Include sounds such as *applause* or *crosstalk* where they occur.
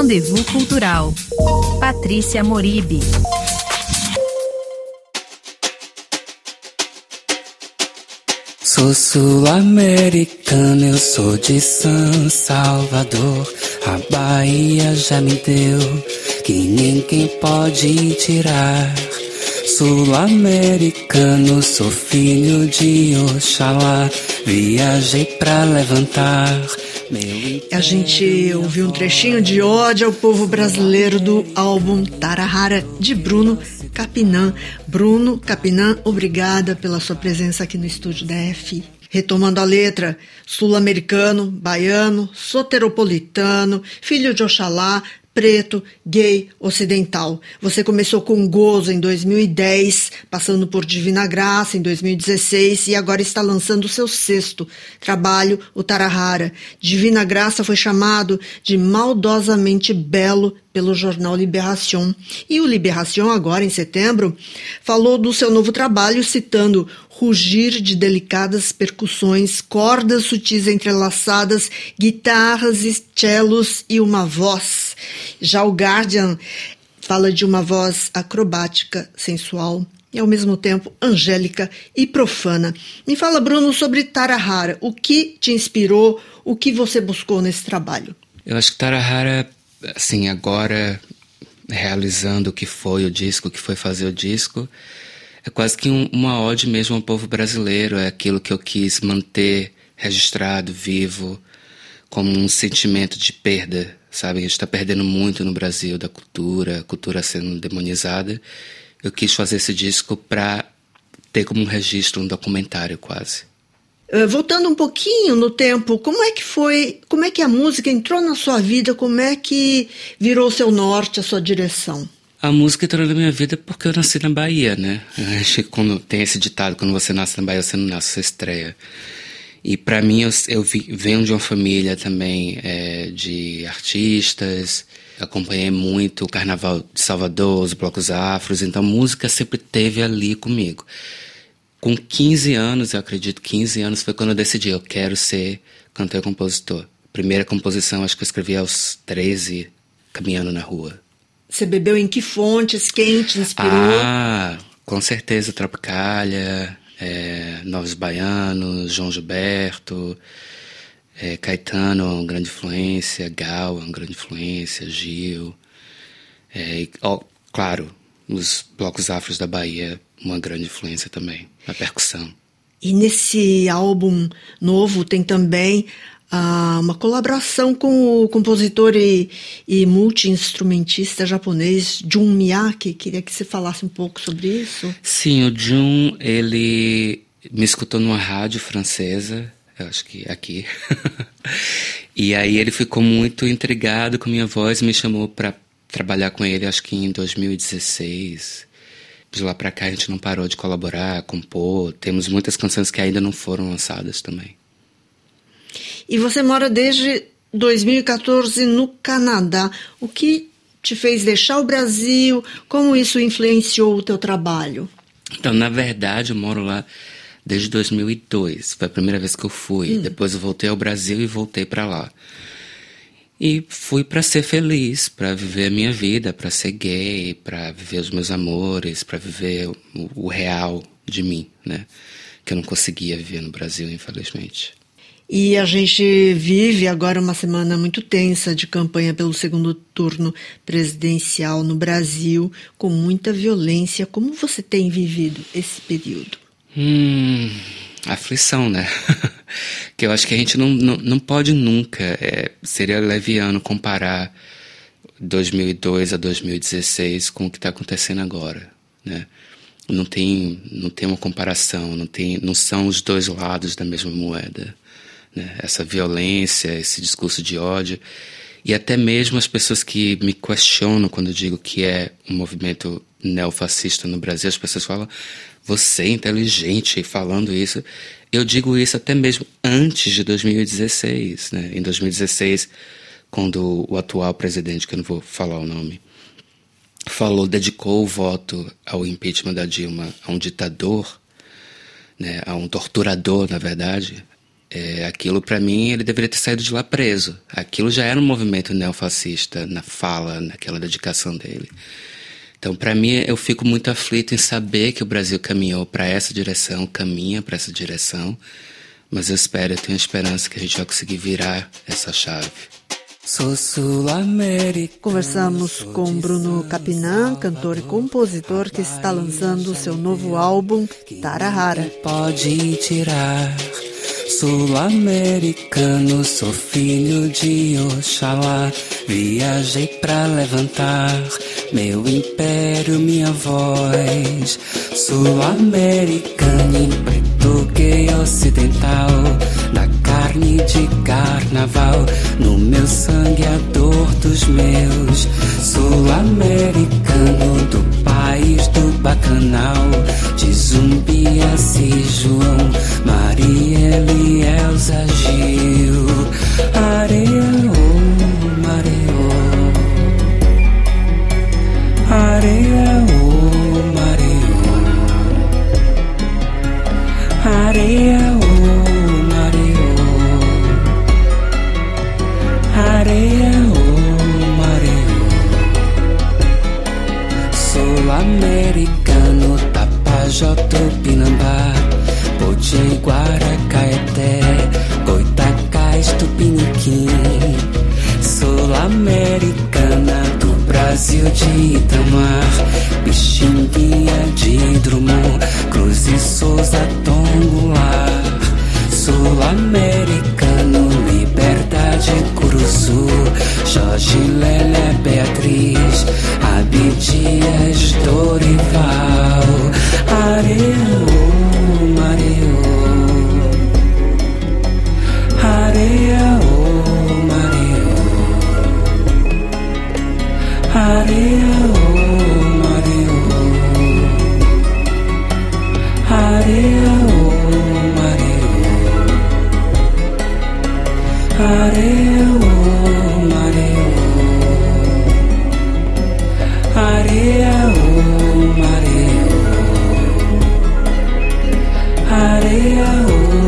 Rendezvous Cultural. Patrícia Moribe. Sou sul-americano, eu sou de São Salvador. A Bahia já me deu, que ninguém pode tirar. Sul-americano, sou filho de Oxalá. Viajei pra levantar a gente ouviu um trechinho de ódio ao povo brasileiro do álbum Tarahara de Bruno Capinã. Bruno Capinã, obrigada pela sua presença aqui no estúdio da F. Retomando a letra, sul-americano, baiano, soteropolitano, filho de Oxalá, preto, gay, ocidental. Você começou com Gozo em 2010, passando por Divina Graça em 2016 e agora está lançando o seu sexto trabalho, o Tarahara. Divina Graça foi chamado de maldosamente belo pelo jornal Libération. E o Libération, agora em setembro, falou do seu novo trabalho citando rugir de delicadas percussões, cordas sutis entrelaçadas, guitarras, cellos e uma voz. Já o Guardian fala de uma voz acrobática, sensual e ao mesmo tempo angélica e profana. Me fala, Bruno, sobre Tarahara. O que te inspirou? O que você buscou nesse trabalho? Eu acho que Tarahara, assim, agora realizando o que foi o disco, o que foi fazer o disco, é quase que um, uma ode mesmo ao povo brasileiro, é aquilo que eu quis manter registrado, vivo, como um sentimento de perda, sabe? A gente está perdendo muito no Brasil da cultura, a cultura sendo demonizada. Eu quis fazer esse disco para ter como um registro, um documentário quase. Uh, voltando um pouquinho no tempo, como é que foi, como é que a música entrou na sua vida, como é que virou seu norte, a sua direção? A música entrou na minha vida porque eu nasci na Bahia, né? Acho que quando tem esse ditado, quando você nasce na Bahia, você não nasce, você estreia. E para mim, eu, eu vi, venho de uma família também é, de artistas, acompanhei muito o Carnaval de Salvador, os blocos afros, então música sempre teve ali comigo. Com 15 anos, eu acredito, 15 anos foi quando eu decidi, eu quero ser cantor e compositor. Primeira composição, acho que eu escrevi aos 13, caminhando na rua. Você bebeu em que fontes? Quem te inspirou? Ah, com certeza Tropicália, é, Novos Baianos, João Gilberto, é, Caetano, uma grande influência, Gal, uma grande influência, Gil. É, e, ó, claro, os blocos afros da Bahia, uma grande influência também, a percussão. E nesse álbum novo tem também ah, uma colaboração com o compositor e, e multi-instrumentista japonês Jun Miyake. Queria que você falasse um pouco sobre isso. Sim, o Jun, ele me escutou numa rádio francesa, eu acho que aqui. *laughs* e aí ele ficou muito intrigado com minha voz me chamou para trabalhar com ele, acho que em 2016. De lá para cá a gente não parou de colaborar, compor. Temos muitas canções que ainda não foram lançadas também. E você mora desde 2014 no Canadá. O que te fez deixar o Brasil? Como isso influenciou o teu trabalho? Então, na verdade, eu moro lá desde 2002. Foi a primeira vez que eu fui. Hum. Depois eu voltei ao Brasil e voltei para lá. E fui para ser feliz, para viver a minha vida, para ser gay, para viver os meus amores, para viver o, o real de mim, né? Que eu não conseguia viver no Brasil, infelizmente. E a gente vive agora uma semana muito tensa de campanha pelo segundo turno presidencial no Brasil, com muita violência. Como você tem vivido esse período? Hum, aflição, né? *laughs* que eu acho que a gente não, não, não pode nunca, é, seria leviano comparar 2002 a 2016 com o que está acontecendo agora, né? Não tem, não tem uma comparação, não, tem, não são os dois lados da mesma moeda né? essa violência, esse discurso de ódio. E até mesmo as pessoas que me questionam quando eu digo que é um movimento neofascista no Brasil, as pessoas falam, você é inteligente falando isso. Eu digo isso até mesmo antes de 2016. Né? Em 2016, quando o atual presidente, que eu não vou falar o nome, falou, dedicou o voto ao impeachment da Dilma a um ditador, né, a um torturador, na verdade, É, aquilo, para mim, ele deveria ter saído de lá preso. Aquilo já era um movimento neofascista na fala, naquela dedicação dele. Então, para mim, eu fico muito aflito em saber que o Brasil caminhou para essa direção, caminha para essa direção, mas eu espero, eu tenho esperança que a gente vai conseguir virar essa chave. Sou Conversamos com Bruno Capinã, cantor e compositor que está lançando seu novo álbum Tarahara. Pode tirar Sul-americano, sou filho de Oxalá. Viajei pra levantar meu império, minha voz. Sul-americano, preto gay ocidental. Da carne de carnaval, no meu sangue a dor dos meus. Sul-americano do país do bacanal, areia, oh, mareo, sou americano, Tapajós, Tupinambá. Poche, Guaracaeté, Goitacás, Tupiniquim Sul-Americana do Brasil de Itamar. Pixinguinha de Drummond Cruz e Souza, Tongular. Sul-Americano, Areo,